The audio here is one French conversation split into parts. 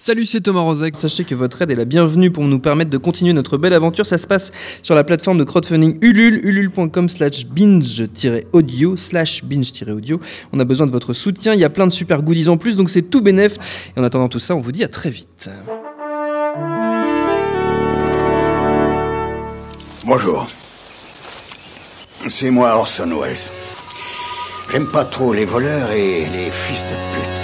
Salut, c'est Thomas Rozek. Sachez que votre aide est la bienvenue pour nous permettre de continuer notre belle aventure. Ça se passe sur la plateforme de crowdfunding Ulule, ulule.com slash binge-audio, slash binge-audio. On a besoin de votre soutien. Il y a plein de super goodies en plus, donc c'est tout bénef. Et en attendant tout ça, on vous dit à très vite. Bonjour. C'est moi Orson Welles. J'aime pas trop les voleurs et les fils de pute.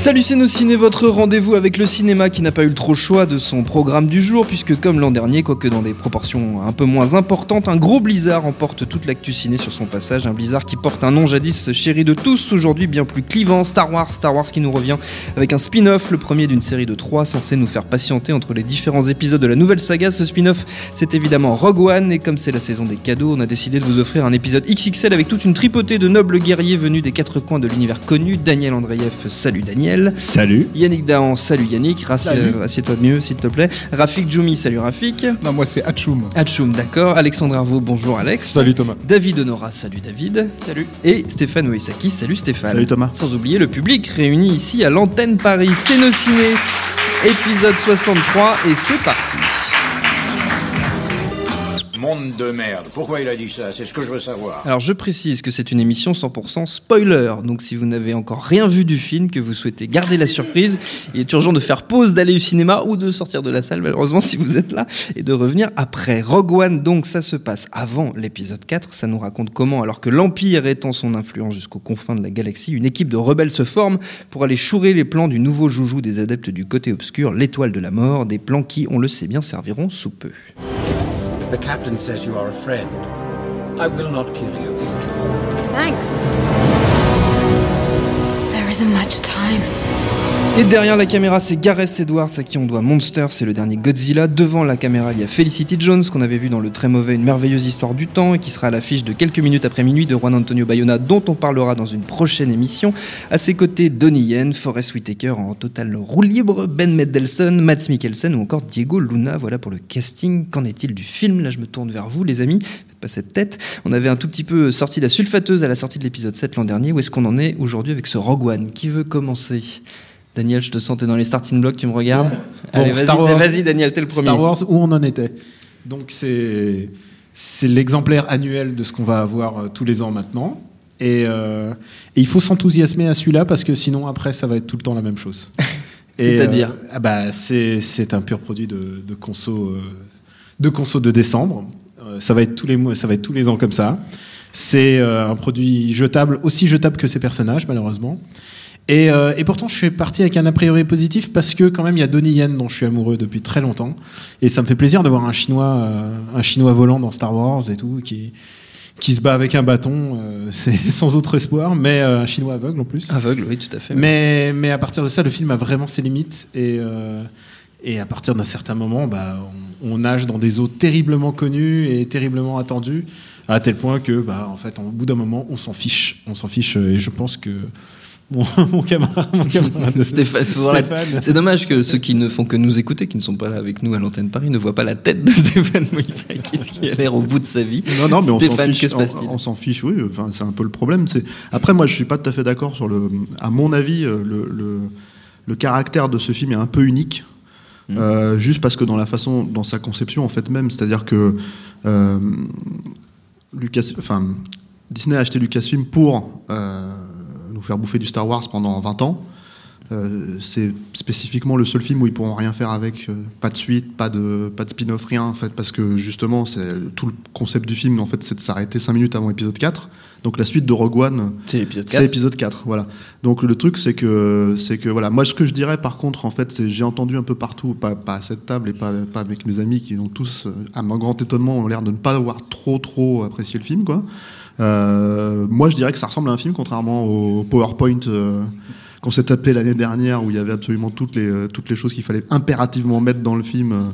Salut nos ciné, votre rendez-vous avec le cinéma qui n'a pas eu le trop choix de son programme du jour puisque comme l'an dernier, quoique dans des proportions un peu moins importantes, un gros blizzard emporte toute l'actu ciné sur son passage, un blizzard qui porte un nom jadis chéri de tous, aujourd'hui bien plus clivant, Star Wars, Star Wars qui nous revient avec un spin-off, le premier d'une série de trois censé nous faire patienter entre les différents épisodes de la nouvelle saga. Ce spin-off c'est évidemment Rogue One et comme c'est la saison des cadeaux, on a décidé de vous offrir un épisode XXL avec toute une tripotée de nobles guerriers venus des quatre coins de l'univers connu. Daniel Andreev, salut Daniel. Salut. Yannick Dahan, salut Yannick. Euh, Assieds-toi de mieux, s'il te plaît. Rafik Djoumi, salut Rafik. Non, moi c'est Hatchoum. Hachoum, d'accord. Alexandre Arvo, bonjour Alex. Salut Thomas. David Honora, salut David. Salut. Et Stéphane Oisaki, salut Stéphane. Salut Thomas. Sans oublier le public réuni ici à l'antenne Paris. C'est nos ciné, épisode 63, et c'est parti. De merde. Pourquoi il a dit ça? C'est ce que je veux savoir. Alors je précise que c'est une émission 100% spoiler, donc si vous n'avez encore rien vu du film, que vous souhaitez garder la surprise, il est urgent de faire pause, d'aller au cinéma ou de sortir de la salle malheureusement si vous êtes là, et de revenir après. Rogue One donc ça se passe avant l'épisode 4, ça nous raconte comment alors que l'Empire étend son influence jusqu'aux confins de la galaxie, une équipe de rebelles se forme pour aller chourer les plans du nouveau joujou des adeptes du côté obscur, l'étoile de la mort, des plans qui, on le sait bien, serviront sous peu. The captain says you are a friend. I will not kill you. Thanks. There isn't much time. Et derrière la caméra, c'est Gareth Edwards à qui on doit Monster, c'est le dernier Godzilla. Devant la caméra, il y a Felicity Jones qu'on avait vu dans le très mauvais Une merveilleuse histoire du temps et qui sera à l'affiche de quelques minutes après minuit de Juan Antonio Bayona dont on parlera dans une prochaine émission. À ses côtés, Donnie Yen, Forrest Whitaker en total roue libre, Ben Mendelsohn, Mads Mikkelsen ou encore Diego Luna. Voilà pour le casting. Qu'en est-il du film? Là, je me tourne vers vous, les amis. Faites pas cette tête. On avait un tout petit peu sorti la sulfateuse à la sortie de l'épisode 7 l'an dernier. Où est-ce qu'on en est aujourd'hui avec ce Rogue One? Qui veut commencer? Daniel, je te sens, t'es dans les starting blocks, tu me regardes Bon, Allez, vas-y, Daniel, t'es le premier. Star Wars, où on en était. Donc c'est c'est l'exemplaire annuel de ce qu'on va avoir euh, tous les ans maintenant. Et, euh, et il faut s'enthousiasmer à celui-là parce que sinon après ça va être tout le temps la même chose. C'est-à-dire euh, ah bah, c'est c'est un pur produit de, de conso euh, de conso de décembre. Ça va être tous les mois, ça va être tous les ans comme ça. C'est un produit jetable, aussi jetable que ses personnages malheureusement. Et, euh, et pourtant, je suis parti avec un a priori positif parce que quand même, il y a Donnie Yen dont je suis amoureux depuis très longtemps, et ça me fait plaisir de voir un chinois, euh, un chinois volant dans Star Wars et tout, qui qui se bat avec un bâton, euh, c'est sans autre espoir, mais un chinois aveugle en plus. Aveugle, oui, tout à fait. Mais, mais à partir de ça, le film a vraiment ses limites. Et, et à partir d'un certain moment, bah, on, on nage dans des eaux terriblement connues et terriblement attendues, à tel point que, bah, en fait, au bout d'un moment, on s'en fiche. On s'en fiche. Et je pense que mon, mon camarade, mon camarade Stéphane, c'est dommage que ceux qui ne font que nous écouter, qui ne sont pas là avec nous à l'antenne Paris, ne voient pas la tête de Stéphane Moïsaki, ce qui a l'air au bout de sa vie. Non, non, mais on s'en fiche. On, on s'en fiche, oui. Enfin, c'est un peu le problème. C'est après, moi, je suis pas tout à fait d'accord sur le. À mon avis, euh, le, le, le caractère de ce film est un peu unique. Mm. Euh, juste parce que dans la façon, dans sa conception en fait même, c'est-à-dire que euh, Lucas, enfin Disney a acheté Lucasfilm pour euh, nous faire bouffer du Star Wars pendant 20 ans. Euh, c'est spécifiquement le seul film où ils pourront rien faire avec, euh, pas de suite, pas de, pas de spin-off, rien en fait, parce que justement, c'est tout le concept du film en fait, c'est de s'arrêter 5 minutes avant épisode 4. Donc la suite de Rogue One, C'est l'épisode c'est 4. épisode 4, voilà. Donc le truc c'est que c'est que voilà, moi ce que je dirais par contre en fait, c'est j'ai entendu un peu partout, pas, pas à cette table et pas, pas avec mes amis qui ont tous, euh, à mon grand étonnement, ont l'air de ne pas avoir trop trop apprécié le film quoi. Euh, moi je dirais que ça ressemble à un film contrairement au PowerPoint. euh, qu'on s'est tapé l'année dernière où il y avait absolument toutes les, euh, toutes les choses qu'il fallait impérativement mettre dans le film.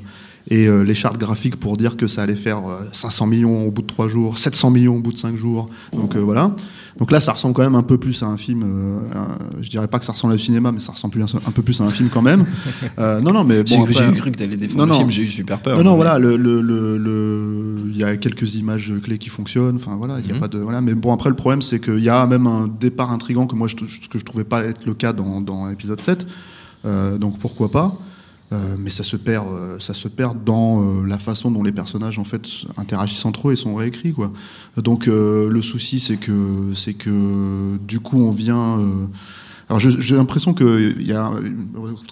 Euh, et euh, les chartes graphiques pour dire que ça allait faire euh, 500 millions au bout de 3 jours, 700 millions au bout de 5 jours. Donc euh, voilà. Donc là, ça ressemble quand même un peu plus à un film. euh, un- je dirais pas que ça ressemble au cinéma, mais ça ressemble plus un, un peu plus à un film quand même. Euh, non, non, mais J'ai bon. j'ai cru que t'allais défendre Non, le non. film, j'ai eu super peur. non, non, Mais- voilà, le, le, le, le- il y a quelques images clés qui fonctionnent. Enfin voilà, il y a Mhm. pas de voilà. Mais bon, après le problème, c'est qu'il y a même un départ intrigant que moi, je, ce que je trouvais pas être le cas dans, dans l'épisode 7. Euh, donc pourquoi pas Euh, mais ça se perd, euh, ça se perd dans euh, la façon dont les personnages en fait interagissent entre eux et sont réécrits quoi. Donc le souci c'est que c'est que du coup on vient. alors j'ai l'impression que il y a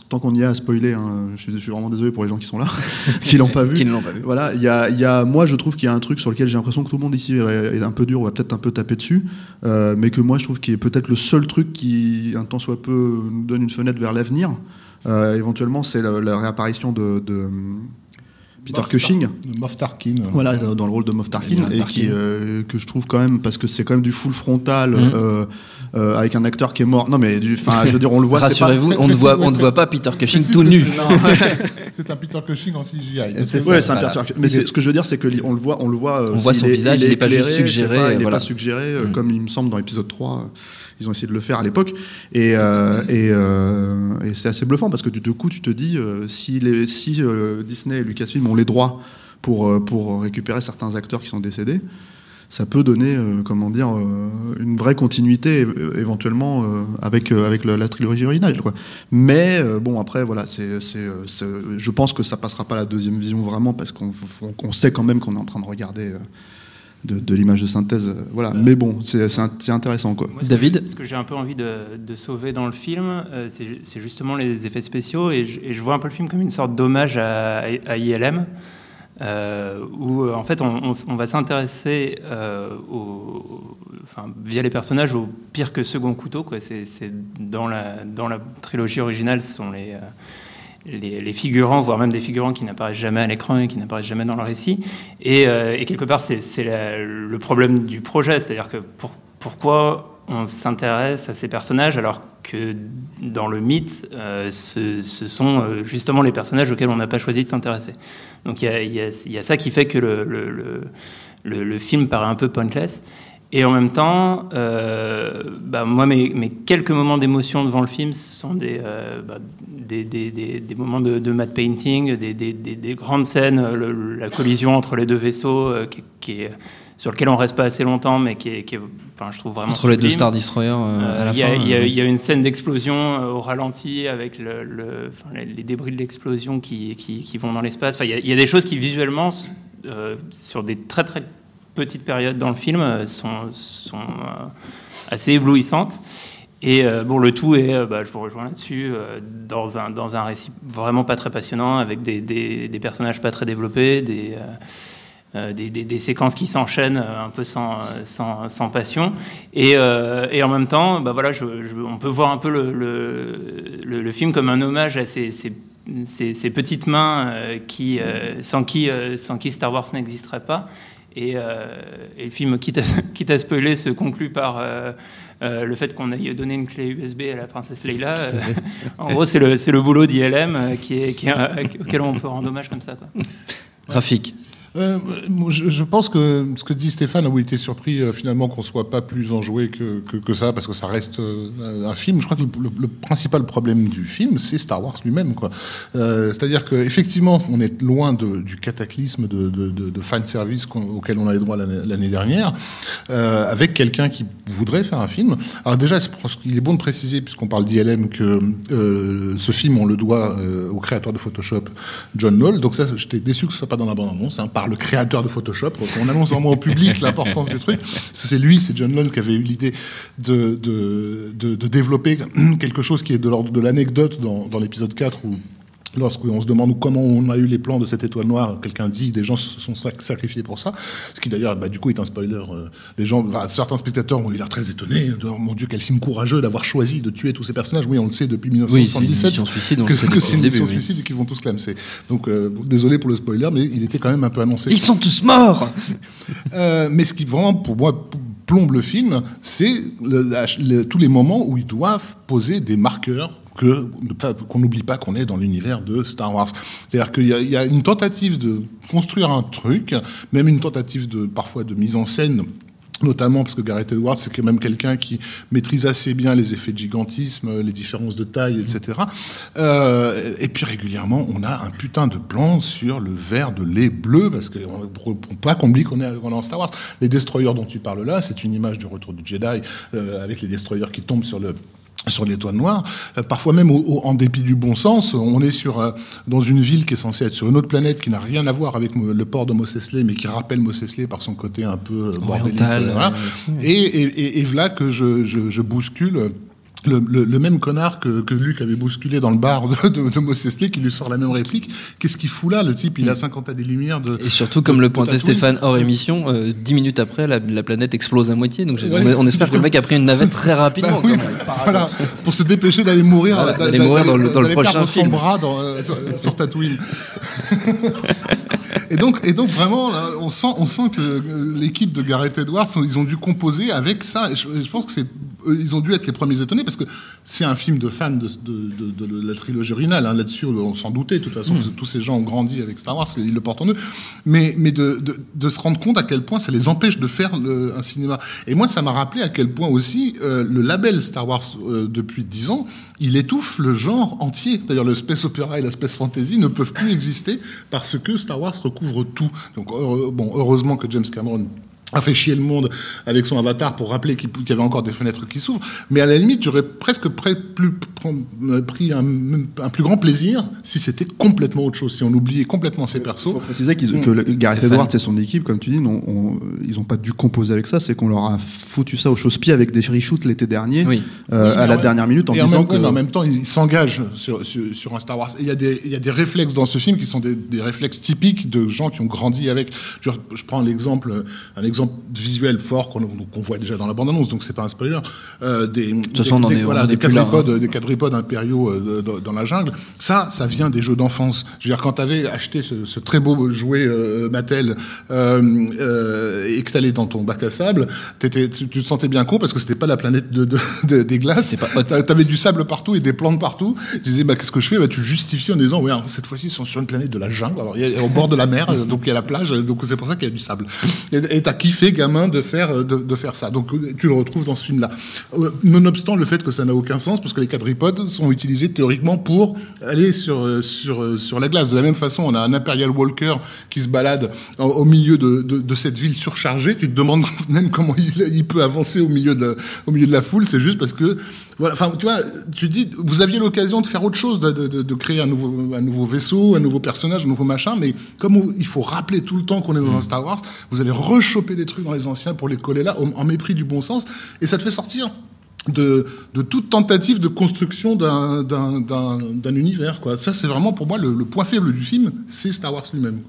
tant qu'on y est à spoiler, hein, je, suis, je suis vraiment désolé pour les gens qui sont là, qui l'ont pas vu. Qui ne l'ont pas vu. Voilà, il y a, y a, moi je trouve qu'il y a un truc sur lequel j'ai l'impression que tout le monde ici est, est un peu dur, on va peut-être un peu taper dessus, mais que moi je trouve qu'il est peut-être le seul truc qui, un temps soit peu, nous donne une fenêtre vers l'avenir. Euh, éventuellement, c'est la, réapparition de, Peter Moff Cushing. Moff Tarkin. Voilà, dans dans le rôle de Moff Tarkin, et qui, euh, que je trouve quand même, parce que c'est quand même du full frontal, Mhm. euh, euh, avec un acteur qui est mort. Non, mais du, je veux dire, on le voit, pas. Rassurez-vous, on ne voit, on ne voit pas Peter Cushing tout nu. c'est- un Peter Cushing en CGI. C'est. Ouais, c'est un Voilà. personnage. Mais c'est- ce que je veux dire, c'est que on le voit, on le voit. On voit son visage, il est pas juste suggéré, il est voilà. pas suggéré, Mm. comme il me semble dans l'épisode 3. euh, Ils ont essayé de le faire à l'époque. Et, euh, et, euh, et c'est assez bluffant parce que du coup, tu te dis, euh, si, les, si Disney et Lucasfilm ont les droits pour, euh, pour récupérer certains acteurs qui sont décédés, ça peut donner, euh, comment dire, euh, une vraie continuité éventuellement avec avec la trilogie originale, quoi. Mais bon, après, voilà, c'est, je pense que ça passera pas la deuxième vision vraiment parce qu'on on- sait quand même qu'on est en train de regarder de, de l'image de synthèse, euh, voilà. Mais bon, c'est, c'est, int- c'est intéressant, quoi. Moi, ce que- David Ce que j'ai un peu envie de, de sauver dans le film, euh, c'est c'est justement les effets spéciaux. Et je, et je vois un peu le film comme une sorte d'hommage à, à ILM, euh, où euh, en fait on, on s- on va s'intéresser euh, au- enfin, via les personnages au pire que second couteau. quoi. C'est c'est dans, la, dans la trilogie originale, ce sont les. Les, figurants, voire même des figurants qui n'apparaissent jamais à l'écran et qui n'apparaissent jamais dans le récit. Et, euh, quelque part, c'est le problème du projet, c'est-à-dire que pour- pourquoi on s'intéresse à ces personnages alors que dans le mythe, euh, ce, sont euh, justement les personnages auxquels on n'a pas choisi de s'intéresser. Donc il y a, ça qui fait que le- le film paraît un peu pointless. Et en même temps, euh, bah, moi, mes, mes quelques moments d'émotion devant le film, ce sont des, euh, bah, des, des- des- des moments de, de matte painting, des, des- des- des grandes scènes, euh, le- la collision entre les deux vaisseaux, euh, qui, qui est, sur lequel on reste pas assez longtemps, mais qui est, qui est, enfin, je trouve vraiment Entre les deux. Star Destroyers Euh, à la Il y, a- fin. il y a- il y a une scène d'explosion au ralenti avec le, le- enfin, les, débris de l'explosion qui, vont dans l'espace. Enfin, il, y y a des choses qui visuellement, sur des très très petites périodes dans le film, euh, sont, euh, assez éblouissantes. Et euh, bon, le tout est, bah, je vous rejoins là-dessus, dans, un, dans un récit vraiment pas très passionnant, avec des, des, personnages pas très développés, des, des, séquences qui s'enchaînent un peu sans, sans, sans passion. Et, et en même temps, bah, voilà, on peut voir un peu le, le, film comme un hommage à ces, ces, ces- ces petites mains qui, sans, qui, sans qui Star Wars n'existerait pas. Et, euh, et le film, quitte à, quitte à spoiler, se conclut par euh, euh, le fait qu'on ait donné une clé USB à la princesse Leila. En gros, c'est le, boulot d'ILM qui est, qui est, auquel on peut rendre hommage comme ça. Quoi. Graphique. Euh, je, pense que ce que dit Stéphane, où il était surpris euh, finalement qu'on soit pas plus enjoué que, que, ça, parce que ça reste euh, un film. Je crois que le, principal problème du film, c'est Star Wars lui-même. C'est-à-dire qu'effectivement, on est loin du cataclysme de, de, fan service auquel on avait droit l'année dernière, avec quelqu'un qui voudrait faire un film. Alors déjà, qu'il est bon de préciser, puisqu'on parle d'ILM, que ce film, on le doit au créateur de Photoshop, John Knoll. Donc ça, j'étais déçu que ce soit pas dans la bande-annonce, hein, le créateur de Photoshop. On annonce vraiment au public l'importance du truc. C'est lui, c'est John Knoll qui avait eu l'idée de, de, de, de développer quelque chose qui est de l'ordre de l'anecdote dans, dans l'épisode 4 où Lorsqu'on se demande comment on a eu les plans de cette étoile noire, quelqu'un dit des gens se sont sac- sacrifiés pour ça. Ce qui d'ailleurs, bah, du coup, est un spoiler. Euh, Les gens, enfin, certains spectateurs ont eu l'air très étonnés. de, Oh, mon Dieu, quel film courageux d'avoir choisi de tuer tous ces personnages. Oui, on le sait depuis Oui, c'est une 1977 mission suicide, que, c'est une mission oui. suicide et qu'ils vont tous clamser. Donc, euh, désolé pour le spoiler, mais il était quand même un peu annoncé. Ils sont tous morts Euh, mais ce qui vraiment, pour moi, plombe le film, c'est le- la- le- tous les moments où ils doivent poser des marqueurs qu'on n'oublie pas qu'on est dans l'univers de Star Wars. C'est-à-dire qu'il y, a- une tentative de construire un truc, même une tentative de parfois de mise en scène notamment parce que Gareth Edwards c'est quand même quelqu'un qui maîtrise assez bien les effets de gigantisme, les différences de taille, etc. Euh, et puis régulièrement, on a un putain de plan sur le verre de lait bleu, parce que pour, pour pas qu'on oublie qu'on est, qu'on est en Star Wars. Les destroyers dont tu parles là, c'est une image du retour du Jedi euh, avec les destroyers qui tombent sur le sur l'étoile noire, Euh, parfois même au- au- en dépit du bon sens, on est sur euh, dans une ville qui est censée être sur une autre planète qui n'a rien à voir avec le port de Mos Eisley, mais qui rappelle Mos Eisley par son côté un peu euh, bordélique, euh, voilà. euh. Et, et, et, et voilà que je, je, je bouscule le, le, le même connard que, que Luc avait bousculé dans le bar de, de, de qui lui sort la même réplique. Qu'est-ce qu'il fout là Le type, il a 50 à des lumières de. Et surtout, comme le pointait. Stéphane hors émission, euh, dix minutes après, la, la planète explose à moitié. Donc Ouais. on, on espère que le mec a pris une navette très rapidement. Bah oui, voilà, pour se dépêcher d'aller mourir, Voilà, d'a- d'aller d'a- mourir dans le- dans le prochain perdre son film. bras dans, euh, sur, sur Tatooine. et donc, et donc vraiment, là, on sent, on sent que euh, l'équipe de Gareth Edwards, ils ont dû composer avec ça. Et je, je pense que c'est, ils ont dû être les premiers étonnés parce que c'est un film de fans de, de, de- de la trilogie originale. hein. Là-dessus, on s'en doutait. De toute façon, que tous ces gens ont grandi avec Star Wars, ils le portent en eux. Mais, mais de, se rendre compte à quel point ça les empêche de faire le- un cinéma. Et moi, ça m'a rappelé à quel point aussi euh, le label Star Wars euh, depuis 10 ans, il étouffe le genre entier. D'ailleurs, le space opéra et la space fantasy ne peuvent plus exister parce que Star Wars recouvre tout. Donc, heureux- bon, heureusement que James Cameron a fait chier le monde avec son avatar pour rappeler qu'il y avait encore des fenêtres qui s'ouvrent. Mais à la limite, j'aurais presque pré- plus, pr- pris un, un plus grand plaisir si c'était complètement autre chose, si on oubliait complètement ses persos. Il faut préciser que le- Gareth Stéphane. Edwards et son équipe, comme tu dis, ils n'ont pas dû composer avec ça, c'est qu'on leur a foutu ça au chausse-pied avec des reshoots l'été dernier, euh, Oui, à la dernière minute, en et en disant même, que. en même temps, il s'engage sur, sur, sur un Star Wars. Il y, a des, il y a des réflexes dans ce film qui sont des, des réflexes typiques de gens qui ont grandi avec. Je, je prends l'exemple, un exemple visuel fort qu'on voit déjà dans la bande-annonce, donc c'est pas un spoiler. Euh, des, de toute façon, on en est- on en des là, quadripodes, hein. des quadripodes impériaux euh, dans, dans la jungle. Ça, ça vient des jeux d'enfance. Je veux dire, quand tu avais acheté ce, ce très beau jouet euh, Mattel et que tu allais dans ton bac à sable, tu, tu te sentais bien con parce que c'était pas la planète de, de- de- des glaces. T'a- T'avais du sable partout et des plantes partout. Tu disais, bah, qu'est-ce que je fais? Bah, Tu justifies en disant, ouais, alors, cette fois-ci, ils sont sur une planète de la jungle. Alors, y a, au bord de la mer, donc il y a la plage, donc c'est pour ça qu'il y a du sable. Et t'as kiffé, gamin, de faire, euh, de, faire ça. Donc euh, tu le retrouves dans ce film-là. Euh, Nonobstant le fait que ça n'a aucun sens, parce que les quadripodes sont utilisés théoriquement pour aller sur, sur, sur la glace. De la même façon, on a un Imperial Walker qui se balade au, milieu de, de, de cette ville surchargée. Tu te demandes même comment il, il peut avancer au milieu de, au milieu de la foule. C'est juste parce que, voilà, enfin, tu vois, tu dis, vous aviez l'occasion de faire autre chose, de, de, de- de créer un nouveau, un nouveau vaisseau, un nouveau personnage, un nouveau machin, mais comme on- il faut rappeler tout le temps qu'on est dans un Star Wars, vous allez rechoper des trucs dans les anciens pour les coller là, en, en mépris du bon sens, et ça te fait sortir de, de toute tentative de construction d'un- d'un d'un- d'un univers. Quoi. Ça, c'est vraiment pour moi le, le point faible du film, c'est Star Wars lui-même.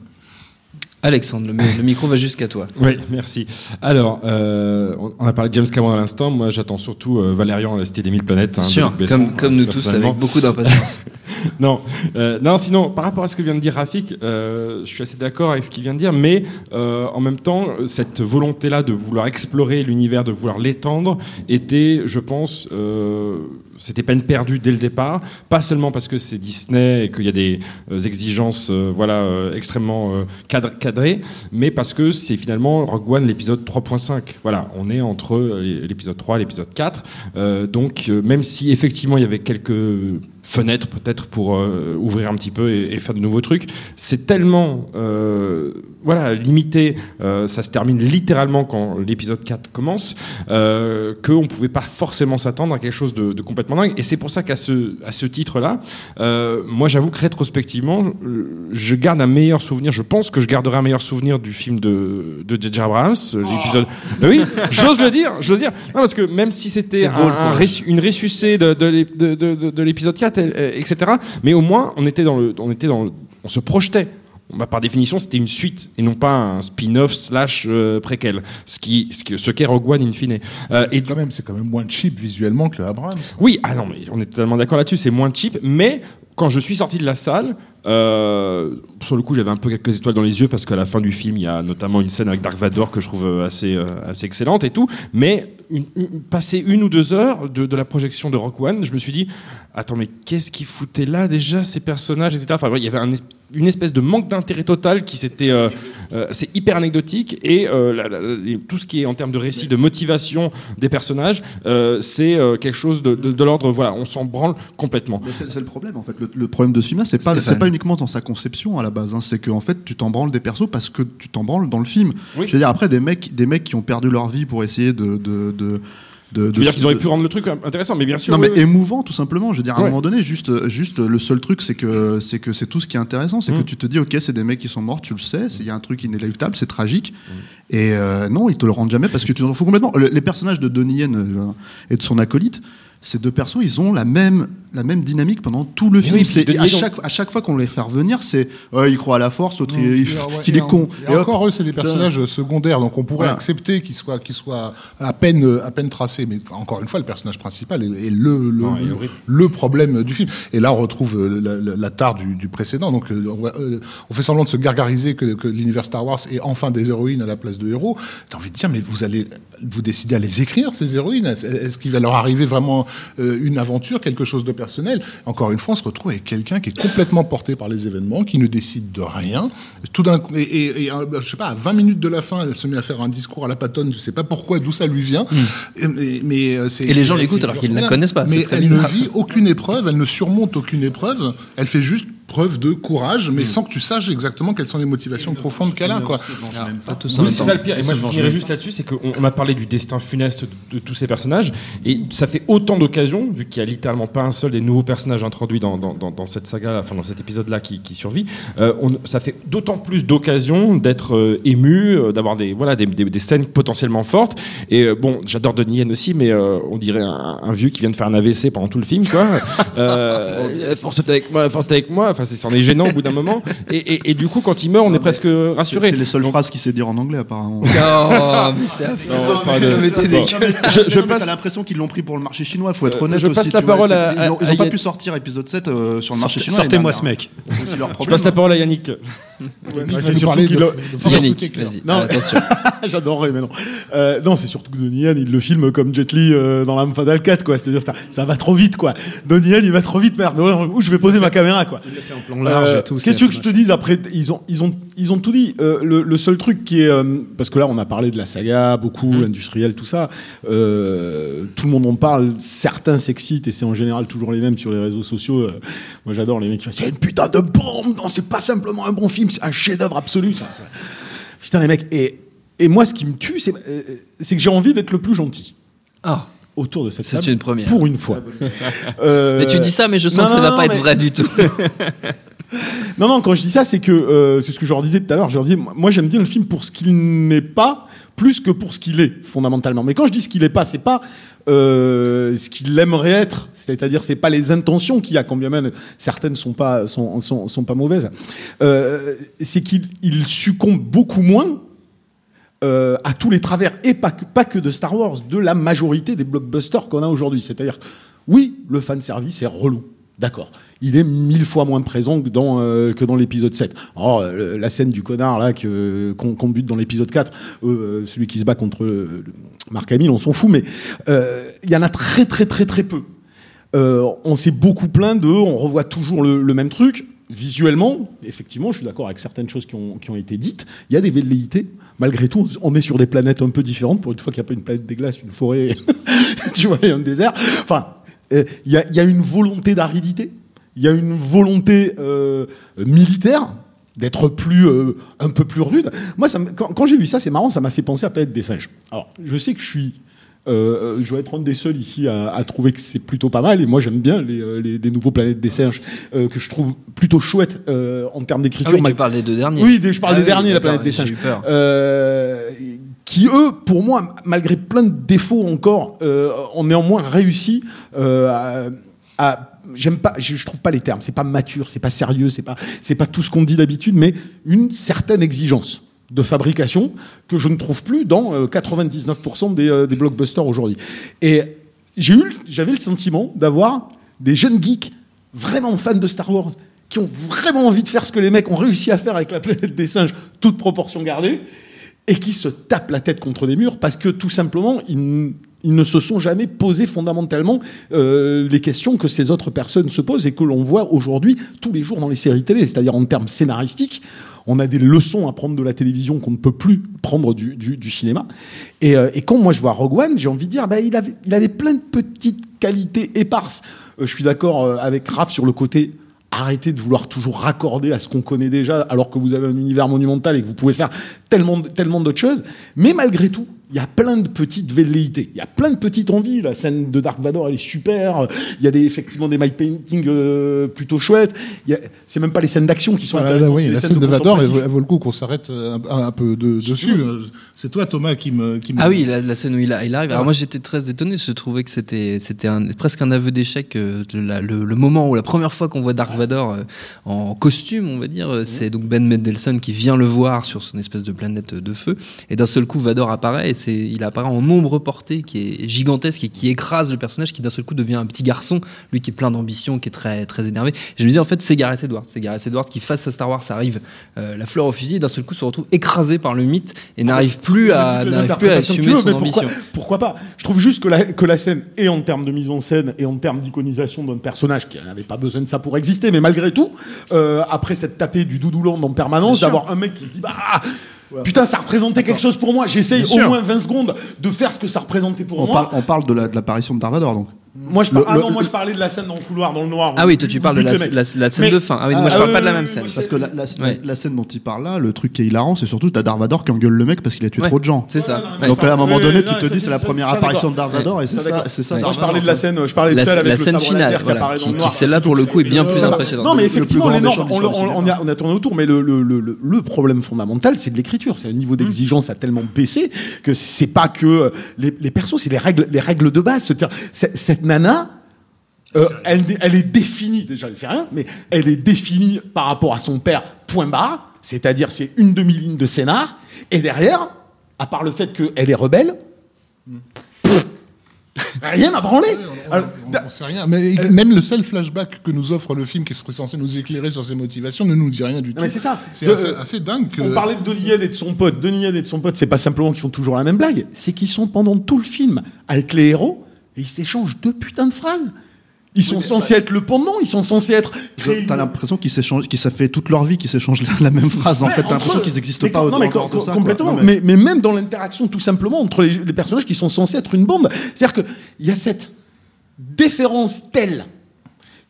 Alexandre, le, le micro va jusqu'à toi. Oui, merci. Alors, euh, on- a parlé de James Cameron à l'instant. Moi, j'attends surtout euh, Valérian, la Cité des Mille Planètes. hein, sûr, Besson, comme- comme nous tous, personnellement. avec beaucoup d'impatience. non, euh, non. Sinon, par rapport à ce que vient de dire Rafik, euh, je suis assez d'accord avec ce qu'il vient de dire, mais euh, en même temps, cette volonté-là de vouloir explorer l'univers, de vouloir l'étendre, était, je pense, euh, c'était peine perdue dès le départ. Pas seulement parce que c'est Disney et qu'il y a des euh, exigences, euh, voilà, euh, extrêmement cadrées, mais parce que c'est finalement Rogue One l'épisode 3.5. Voilà, on est entre l'épisode 3 et l'épisode 4. Euh, donc, même si effectivement il y avait quelques fenêtres peut-être pour euh, ouvrir un petit peu et, et faire de nouveaux trucs, c'est tellement euh, voilà limité. euh, ça se termine littéralement quand l'épisode 4 commence euh, qu'on ne pouvait pas forcément s'attendre à quelque chose de, de complètement dingue. Et c'est pour ça qu'à ce à ce titre-là, euh, moi j'avoue que rétrospectivement, je garde un meilleur souvenir. Je pense que je garderai un meilleur souvenir du film de de J.J. Abrams, euh, l'épisode. Ben oui, j'ose le dire, j'ose dire. Non parce que même si c'était un, un une ressucée de, de, de, de, de- de l'épisode 4, euh, etc. Mais au moins, on était dans le, on était dans le- on se projetait. Bah, par définition, c'était une suite et non pas un spin-off slash euh, préquel, ce qui, ce qui- ce qu'est Rogue One in fine. Euh, et quand même, c'est quand même moins cheap visuellement que le Abrams. oui, ah non, mais on est totalement d'accord là-dessus, c'est moins cheap, mais quand je suis sorti de la salle, Euh, sur le coup, j'avais un peu quelques étoiles dans les yeux parce qu'à la fin du film, il y a notamment une scène avec Dark Vador que je trouve euh, assez, euh, assez excellente et tout. Mais une, une- passé une ou deux heures de, de la projection de Rock One, je me suis dit attends, mais qu'est-ce qu'ils foutaient là déjà ces personnages, etc. Enfin, il y avait un es- une espèce de manque d'intérêt total qui s'était. euh, euh, c'est hyper anecdotique et euh, la- la- la- les- tout ce qui est en termes de récit, de motivation des personnages, euh, c'est euh, quelque chose de, de- de l'ordre. Voilà, on s'en branle complètement. C'est le problème en fait. Le, le problème de ce film-là, c'est pas, pas uniquement dans sa conception à la base. hein. c'est que en fait, tu t'en branles des persos parce que tu t'en branles dans le film. Oui. Je veux dire, après, des mecs, des mecs qui ont perdu leur vie pour essayer de. de, de de, Tu veux dire qu'ils auraient pu rendre le truc intéressant, mais bien sûr. non mais oui. émouvant tout simplement. Je veux dire à un moment donné, juste, juste le seul truc, c'est que c'est que c'est tout ce qui est intéressant, c'est que Mm. tu te dis ok, c'est des mecs qui sont morts, tu le sais, il y a un truc inéluctable, c'est tragique, Mm. et euh, non, ils te le rendent jamais parce que tu t'en fous complètement. Le- les personnages de Donnie Yen euh, et de son acolyte. Ces deux persos, ils ont la même, la même dynamique pendant tout le film. oui, C'est- à, chaque, à chaque fois qu'on les fait revenir, c'est ouais, il croit à la force, l'autre il, ouais, est en- con. Et, Et hop, encore eux, c'est des personnages secondaires, donc on pourrait Voilà. accepter qu'ils soient, qu'ils soient à peine, à peine tracés. Mais encore une fois, le personnage principal est, est le, le, Non, le- problème du film. Et là, on retrouve euh, la, la- la tare du, du précédent. Donc, euh, on, va- euh, on fait semblant de se gargariser que, que l'univers Star Wars est enfin des héroïnes à la place de héros. T'as envie de dire, mais vous allez, vous décidez à les écrire ces héroïnes Est-ce qu'il va leur arriver vraiment euh, une aventure, quelque chose de personnel? Encore une fois, on se retrouve avec quelqu'un qui est complètement porté par les événements, qui ne décide de rien. Tout d'un coup, et, et- et, euh, je sais pas, à 20 minutes de la fin, elle se met à faire un discours à la patonne. Tu sais pas pourquoi, d'où ça lui vient. Et, mais, mais, euh, c'est- Et les gens l'écoutent alors qu'ils ne la connaissent pas, Mais elle bizarre. ne vit aucune épreuve, elle ne surmonte aucune épreuve. Elle fait juste preuve de courage, mais sans que tu saches exactement quelles sont les motivations profondes qu'elle a, quoi. Pas tous en Oui, c'est ça le pire. Et moi, je même juste là-dessus, c'est qu'on on a parlé du destin funeste de, de tous ces personnages, et ça fait autant d'occasions, vu qu'il y a littéralement pas un seul des nouveaux personnages introduits dans, dans, dans- dans cette saga, enfin dans cet épisode-là qui, qui survit. euh, on- ça fait d'autant plus d'occasions d'être euh, ému, euh, d'avoir des voilà des, des- des scènes potentiellement fortes. Et euh, bon, j'adore Donnie Yen aussi, mais euh, on dirait un, un vieux qui vient de faire un AVC pendant tout le film, quoi. euh, force avec moi, force avec moi. Enfin, c'est c'en est gênant au bout d'un moment. Et, et- et du coup, quand il meurt, on est presque rassuré. c'est les seules phrases qu'il sait dire en anglais apparemment. Oh, mais c'est. Je- passe- T'as l'impression qu'ils l'ont pris pour le marché chinois, faut être Euh, honnête je aussi. passe la parole à- Ils ont, à- ils ont à pas pu sortir épisode 7 euh, sur le marché chinois. Sortez-moi ce mec. Je passe la parole à Yannick. C'est surtout qu'il Yannick, vas-y. Attention. J'adorerais, mais non. Euh, non, c'est surtout que Donnie Yen, il le filme comme Jet Li euh, dans l'âme fatale 4, quoi. C'est-à-dire, ça, ça va trop vite, quoi. Donnie Yen, il va trop vite, merde. Où je vais poser ma caméra, quoi. Fait plan large Euh, et tout. Qu'est-ce que je te dise après Ils ont, ils ont, ils ont tout dit. Euh, le, le seul truc qui est, euh, parce que là, on a parlé de la saga, beaucoup, Mm. industriel, tout ça. Tout le monde en parle. Certains s'excitent et c'est en général toujours les mêmes sur les réseaux sociaux. Moi, j'adore les mecs qui disent c'est une putain de bombe. Non, c'est pas simplement un bon film, c'est un chef-d'œuvre absolu. ça. Putain, les mecs. Et, et moi, ce qui me tue, c'est que j'ai envie d'être le plus gentil Ah, autour de cette c'est table. une première. Pour une fois. Euh, Mais tu dis ça, mais je sens non, que ça va non, pas mais- être vrai du tout. Non, non, quand je dis ça, c'est que euh, c'est ce que je leur disais tout à l'heure. Je leur disais, moi, j'aime bien le film pour ce qu'il n'est pas, plus que pour ce qu'il est, fondamentalement. Mais quand je dis ce qu'il n'est pas, c'est pas euh, ce qu'il aimerait être. C'est-à-dire, c'est pas les intentions qu'il y a, quand bien même certaines sont pas sont, sont, sont pas mauvaises. Euh, c'est qu'il il succombe beaucoup moins. Euh, à tous les travers, et pas que, de Star Wars, de la majorité des blockbusters qu'on a aujourd'hui. C'est-à-dire, oui, le fanservice est relou. D'accord. Il est mille fois moins présent que dans, euh, dans l'épisode 7. Alors, euh, la scène du connard là qu'on qu'on bute dans l'épisode 4, euh, celui qui se bat contre Marc Hamill, on s'en fout, mais il y en a très très très très peu. On s'est beaucoup plaint de, on revoit toujours le, le même truc. Visuellement, effectivement, je suis d'accord avec certaines choses qui ont, qui ont été dites. Il y a des velléités. Malgré tout, on est sur des planètes un peu différentes. Pour une fois qu'il n'y a pas une planète des glaces, une forêt, tu vois, un désert. Enfin, euh, il y, a, une volonté d'aridité. Il y a une volonté euh, militaire d'être plus euh, un peu plus rude. Moi, ça quand j'ai vu ça, c'est marrant, ça m'a fait penser à Planète des singes. Alors, je sais que je suis euh, je dois être un des seuls ici à, à trouver que c'est plutôt pas mal. Et moi, j'aime bien les, euh, les, les nouveaux Planètes des singes euh, que je trouve plutôt chouettes euh, en termes Ah d'écriture. oui, Ma- tu parles des deux derniers. oui, des- je parle Ah des oui, derniers, la planète des singes. eu peur. Euh, qui, eux, pour moi, malgré plein de défauts encore, euh, ont néanmoins réussi euh, à. à- J'aime pas, je, je trouve pas les termes. C'est pas mature, c'est pas sérieux, c'est pas, c'est pas tout ce qu'on dit d'habitude, mais une certaine exigence de fabrication que je ne trouve plus dans euh, 99% des, euh, des blockbusters aujourd'hui. Et j'avais le sentiment d'avoir des jeunes geeks vraiment fans de Star Wars qui ont vraiment envie de faire ce que les mecs ont réussi à faire avec la planète des singes, toute proportion gardée, et qui se tapent la tête contre des murs parce que tout simplement, ils, ne se sont jamais posé fondamentalement euh, les questions que ces autres personnes se posent et que l'on voit aujourd'hui tous les jours dans les séries télé, c'est-à-dire en termes scénaristiques. On a des leçons à prendre de la télévision qu'on ne peut plus prendre du, du- du cinéma. Et, euh, et quand moi je vois Rogue One, j'ai envie de dire, bah, il, avait, il avait plein de petites qualités éparses. Euh, je suis d'accord euh, avec Raph sur le côté arrêtez de vouloir toujours raccorder à ce qu'on connaît déjà, alors que vous avez un univers monumental et que vous pouvez faire tellement, tellement d'autres choses. Mais malgré tout, il y a plein de petites velléités. Il y a plein de petites envies. La scène de Dark Vador, elle est super. Il y a des, effectivement des mic paintings euh, plutôt chouettes. C'est même pas les scènes d'action qui sont Ah, là, intéressantes, oui, c'est les la scène de Vador, elle, elle vaut le coup qu'on s'arrête euh, un, un peu de- dessus. Euh, C'est toi, Thomas, qui me. Qui me- Ah oui, la, la scène où il, a- il arrive. Ah. Alors moi j'étais très étonné, je trouvais que c'était presque un aveu d'échec. euh, le, le moment où la première fois qu'on voit Dark Vador euh, en costume, on va dire, c'est donc Ben Mendelsohn qui vient le voir sur son espèce de planète de feu, et d'un seul coup Vador apparaît, et c'est il apparaît en nombre porté qui est gigantesque et qui écrase le personnage, qui d'un seul coup devient un petit garçon, lui qui est plein d'ambition, qui est très très énervé. Et je me dis en fait c'est Gareth Edwards, c'est Gareth Edwards qui face à Star Wars arrive euh, la fleur au fusil, et d'un seul coup se retrouve écrasé par le mythe et n'arrive plus à n'arrive plus à assumer veux, son ambition. pourquoi, pourquoi pas? Je trouve juste que la, que la scène, et en termes de mise en scène, et en termes d'iconisation d'un personnage qui n'avait pas besoin de ça pour exister, mais malgré tout, euh, après cette tapée du doudouland en permanence, d'avoir un mec qui se dit bah, Putain, ça représentait quelque chose pour moi. J'essaye au sûr. moins 20 secondes de faire ce que ça représentait pour On moi. on parle de la- de l'apparition de Dark Vador, donc. Moi, je par- Le- ah le- non, moi, le- je parlais de la scène dans le couloir, dans le noir. Ah oui, toi, tu parles de la- scène Mais- de fin. Ah oui, moi, je parle pas de la même scène. Parce que la, la- Ouais. la scène dont il parle là, le truc qui est hilarant, c'est surtout t'as Dark Vador qui engueule le mec parce qu'il a tué Ouais, trop de gens. c'est ça. Ouais. Donc là, à un moment donné, tu non, te ça, dis c'est- c'est la première ça, apparition de d'accord. Dark Vador et c'est Ça, ça, d'accord. c'est ça. Moi, je parlais de la scène, je parlais de la, celle avec la le finale, qui voilà, apparaît dans qui, le qui noir. celle-là pour le coup est bien plus Non, impressionnante. Non, mais effectivement, on, a, tourné autour, mais le, problème fondamental, c'est de l'écriture. C'est un niveau d'exigence a tellement baissé que c'est pas que euh, les, persos, c'est les règles, les règles de base. Cette nana, euh, elle, elle est définie, déjà elle fait rien, mais elle est définie par rapport à son père, point barre, c'est-à-dire c'est une demi-ligne de scénar, et derrière, à part le fait qu'elle est rebelle, pff, rien à branler. Alors, On sait rien. Mais même le seul flashback que nous offre le film, qui serait censé nous éclairer sur ses motivations, ne nous dit rien du tout. C'est ça. C'est De- assez, assez dingue que. On parlait de Donnie Yen et de son pote. Donnie Yen et de son pote, c'est pas simplement qu'ils font toujours la même blague, c'est qu'ils sont pendant tout le film avec les héros et ils s'échangent deux putains de phrases. Ils sont censés être le pendant, ils sont censés être. T'as l'impression qu'ils s'échangent, qu'ils ça fait toute leur vie qu'ils s'échangent la, même phrase. En fait, t'as l'impression qu'ils n'existent pas non, mais com- de ça. complètement. Non, mais... Mais, même dans l'interaction, tout simplement, entre les, les personnages qui sont censés être une bande. C'est-à-dire qu'il y a cette différence telle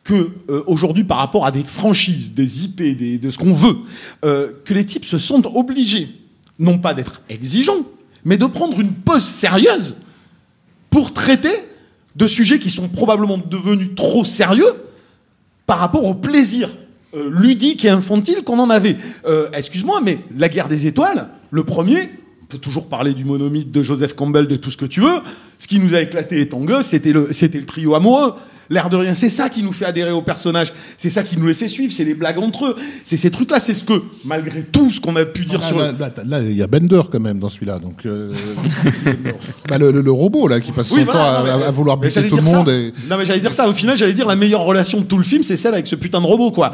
que euh, aujourd'hui, par rapport à des franchises, des IP, des- de ce qu'on veut, euh, que les types se sentent obligés, non pas d'être exigeants, mais de prendre une pause sérieuse pour traiter de sujets qui sont probablement devenus trop sérieux par rapport au plaisir euh, ludique et infantile qu'on en avait. Euh, Excuse-moi, mais la guerre des étoiles, le premier, on peut toujours parler du monomythe de Joseph Campbell, de tout ce que tu veux. Ce qui nous a éclaté étant gosse, c'était le, c'était le trio amoureux. L'air de rien, c'est ça qui nous fait adhérer aux personnages. C'est ça qui nous les fait suivre. C'est les blagues entre eux. C'est ces trucs-là. C'est ce que, malgré tout ce qu'on a pu dire Là, sur. là, là, t'as- là, il y a Bender quand même dans celui-là. Donc, euh, bah, le, le- le robot là qui passe son Oui, temps voilà, à, mais- à vouloir buter tout le monde. Et... Non, mais j'allais dire ça. Au final, j'allais dire la meilleure relation de tout le film, c'est celle avec ce putain de robot, quoi.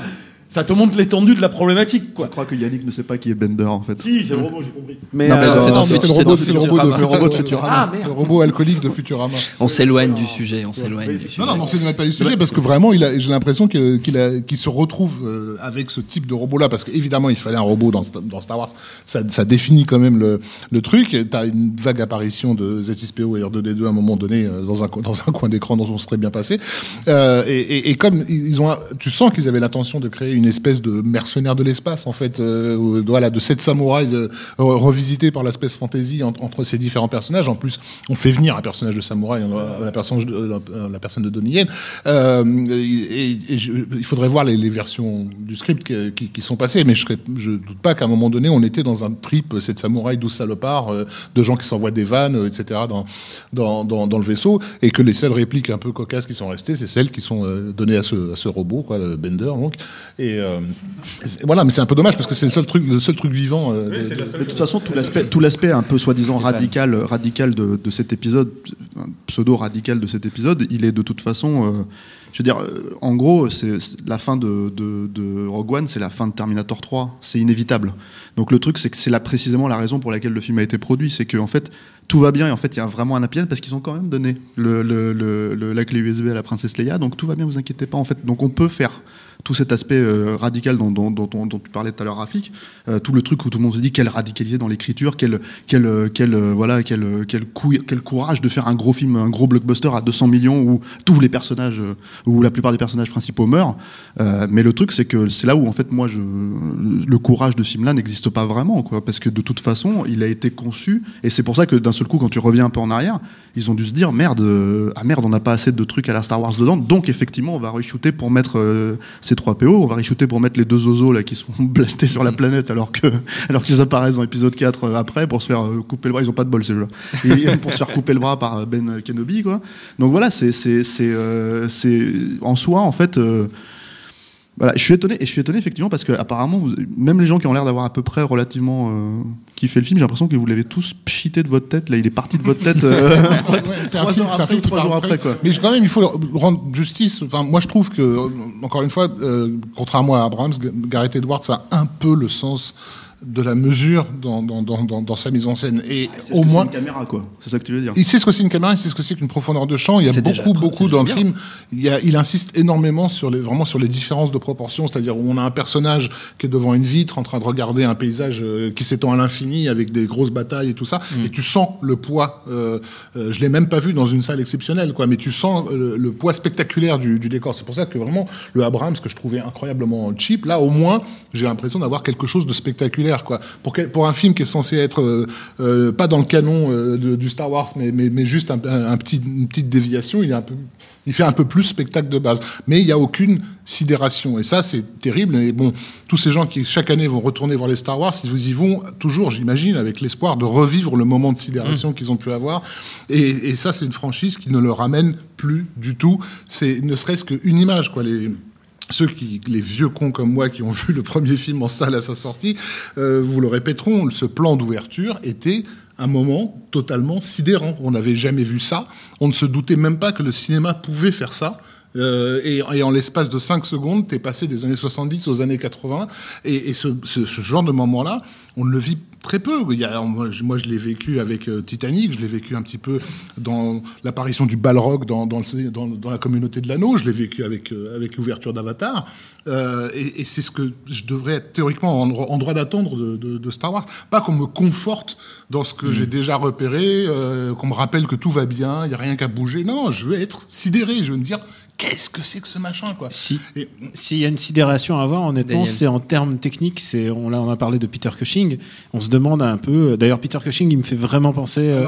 Ça te montre l'étendue de la problématique, quoi. Je crois que Yannick ne sait pas qui est Bender en fait. Si, c'est le robot, j'ai compris. Mais euh, Non, mais Fut- c'est le c'est robot, dans c'est le robot de, Futurama. Robot Ah, merde. le robot alcoolique de Futurama. On s'éloigne du sujet, on s'éloigne du sujet. Non, non, c'est même pas du sujet parce que vraiment, il a, j'ai l'impression qu'il a- qu'il se retrouve euh, avec ce type de robot-là parce qu'évidemment, il fallait un robot dans, Sta- dans Star Wars. Ça, ça définit quand même le, le truc. T'as une vague apparition de Z6PO et R2D2 à un moment donné euh, dans un, co- dans un coin d'écran dont on serait bien passé. Euh, et, et- et comme ils ont, tu sens qu'ils avaient l'intention de créer une espèce de mercenaire de l'espace en fait, euh, voilà, de sept samouraïs euh, re- revisités par l'aspect fantasy en- entre ces différents personnages. En plus, on fait venir un personnage de samouraï, euh, la personne de, la, personne de Donnie Yen. Euh, il faudrait voir les, versions du script qui, sont passées, mais je ne doute pas qu'à un moment donné, on était dans un trip, cette samouraï, 12 salopards, euh, de gens qui s'envoient des vannes, euh, etc., dans, dans, dans, le vaisseau, et que les seules répliques un peu cocasses qui sont restées, c'est celles qui sont euh, données à ce, à ce robot, quoi, le Bender, donc. Et euh, voilà, mais c'est un peu dommage parce que c'est le seul truc, le seul truc vivant. euh, de- de- De toute façon, tout l'aspect, tout l'aspect un peu soi-disant radical, radical de, de cet épisode, pseudo radical de cet épisode, il est de toute façon, euh, je veux dire, en gros, c'est c'est la fin de, de, de Rogue One, c'est la fin de Terminator 3, c'est inévitable. Donc le truc, c'est que c'est là précisément la raison pour laquelle le film a été produit, c'est que en fait tout va bien et en fait il y a vraiment un happy end parce qu'ils ont quand même donné le, le- le- le- la clé USB à la princesse Leia, donc tout va bien, vous inquiétez pas en fait. Donc on peut faire tout cet aspect euh, radical dont, tu parlais tout à l'heure, Rafik, euh, tout le truc où tout le monde se dit qu'elle radicalisée dans l'écriture, quel, quel, euh, quel, voilà, quel, quel, quel courage de faire un gros film, un gros blockbuster à 200 millions où tous les personnages, où la plupart des personnages principaux meurent. Mais le truc, c'est que c'est là où, en fait, moi, le courage de ce film-là n'existe pas vraiment, quoi, parce que de toute façon, il a été conçu, et c'est pour ça que d'un seul coup, quand tu reviens un peu en arrière, ils ont dû se dire merde, ah merde, on n'a pas assez de trucs à la Star Wars dedans, donc effectivement, on va re-shooter pour mettre ces trois PO, on va re-shooter pour mettre les deux osos là qui se font blaster sur la planète alors que alors qu'ils apparaissent dans épisode 4 euh, après pour se faire euh, couper le bras, ils ont pas de bol ces jeux-là, et pour se faire couper le bras par euh, Ben Kenobi quoi. Donc voilà, c'est c'est c'est euh, c'est en soi en fait. euh, voilà, je suis étonné et je suis étonné effectivement parce que apparemment vous- même les gens qui ont l'air d'avoir à peu près relativement euh, kiffé le film, j'ai l'impression que vous l'avez tous pchité de votre tête. Là, il est parti de votre tête euh, trois, Ouais, film- un après, trois part jours après quoi. Mais quand même, il faut rendre justice. Enfin, moi, je trouve que, euh, encore une fois, euh, contrairement à Abrams, Gareth Edwards a un peu le sens de la mesure dans, dans, dans, dans, dans sa mise en scène. Et au que c'est moins. une caméra quoi. C'est ça que tu veux dire. Il sait ce que c'est une caméra, il sait ce que c'est qu'une profondeur de champ. Il y a déjà beaucoup, beaucoup dans le film. Il, y a, il insiste énormément sur les, vraiment sur les différences de proportions, c'est-à-dire où on a un personnage qui est devant une vitre en train de regarder un paysage euh, qui s'étend à l'infini avec des grosses batailles et tout ça, Mm. et tu sens le poids. Euh, euh, je l'ai même pas vu dans une salle exceptionnelle, quoi, mais tu sens euh, le poids spectaculaire du, du décor. C'est pour ça que vraiment le Abrams que je trouvais incroyablement cheap, là au moins j'ai l'impression d'avoir quelque chose de spectaculaire, quoi. Pour quel- pour un film qui est censé être euh, euh, pas dans le canon euh, de- du Star Wars, mais mais, mais juste un, un- un petit une petite déviation, il est un peu il fait un peu plus spectacle de base, mais il n'y a aucune sidération. Et ça, c'est terrible. Et bon, tous ces gens qui chaque année vont retourner voir les Star Wars, ils y vont toujours, j'imagine, avec l'espoir de revivre le moment de sidération qu'ils ont pu avoir. Et, et ça, c'est une franchise qui ne leur ramène plus du tout. C'est ne serait-ce qu'une image, quoi. Les, ceux qui, les vieux cons comme moi qui ont vu le premier film en salle à sa sortie, euh, vous le répéteront, ce plan d'ouverture était un moment totalement sidérant. On n'avait jamais vu ça. On ne se doutait même pas que le cinéma pouvait faire ça. Euh, et, et en l'espace de 5 secondes, t'es passé des années 70 aux années 80. Et, et ce, ce- ce genre de moment-là, on le vit très peu. Il y a, moi, je, l'ai vécu avec euh, Titanic, je l'ai vécu un petit peu dans l'apparition du Balrog dans, dans, le- dans- dans la communauté de l'anneau, je l'ai vécu avec, euh, avec l'ouverture d'Avatar. Et et c'est ce que je devrais être théoriquement en, en droit d'attendre de, de- de Star Wars. Pas qu'on me conforte dans ce que Mm. j'ai déjà repéré, qu'on me rappelle que tout va bien, il n'y a rien qu'à bouger. Non, je veux être sidéré, je veux me dire, qu'est-ce que c'est que ce machin quoi Si. Et- S'il y a une sidération à avoir, honnêtement, c'est en termes techniques. C'est on, là, on a parlé de Peter Cushing. On se demande un peu. D'ailleurs, Peter Cushing, il me fait vraiment penser. euh,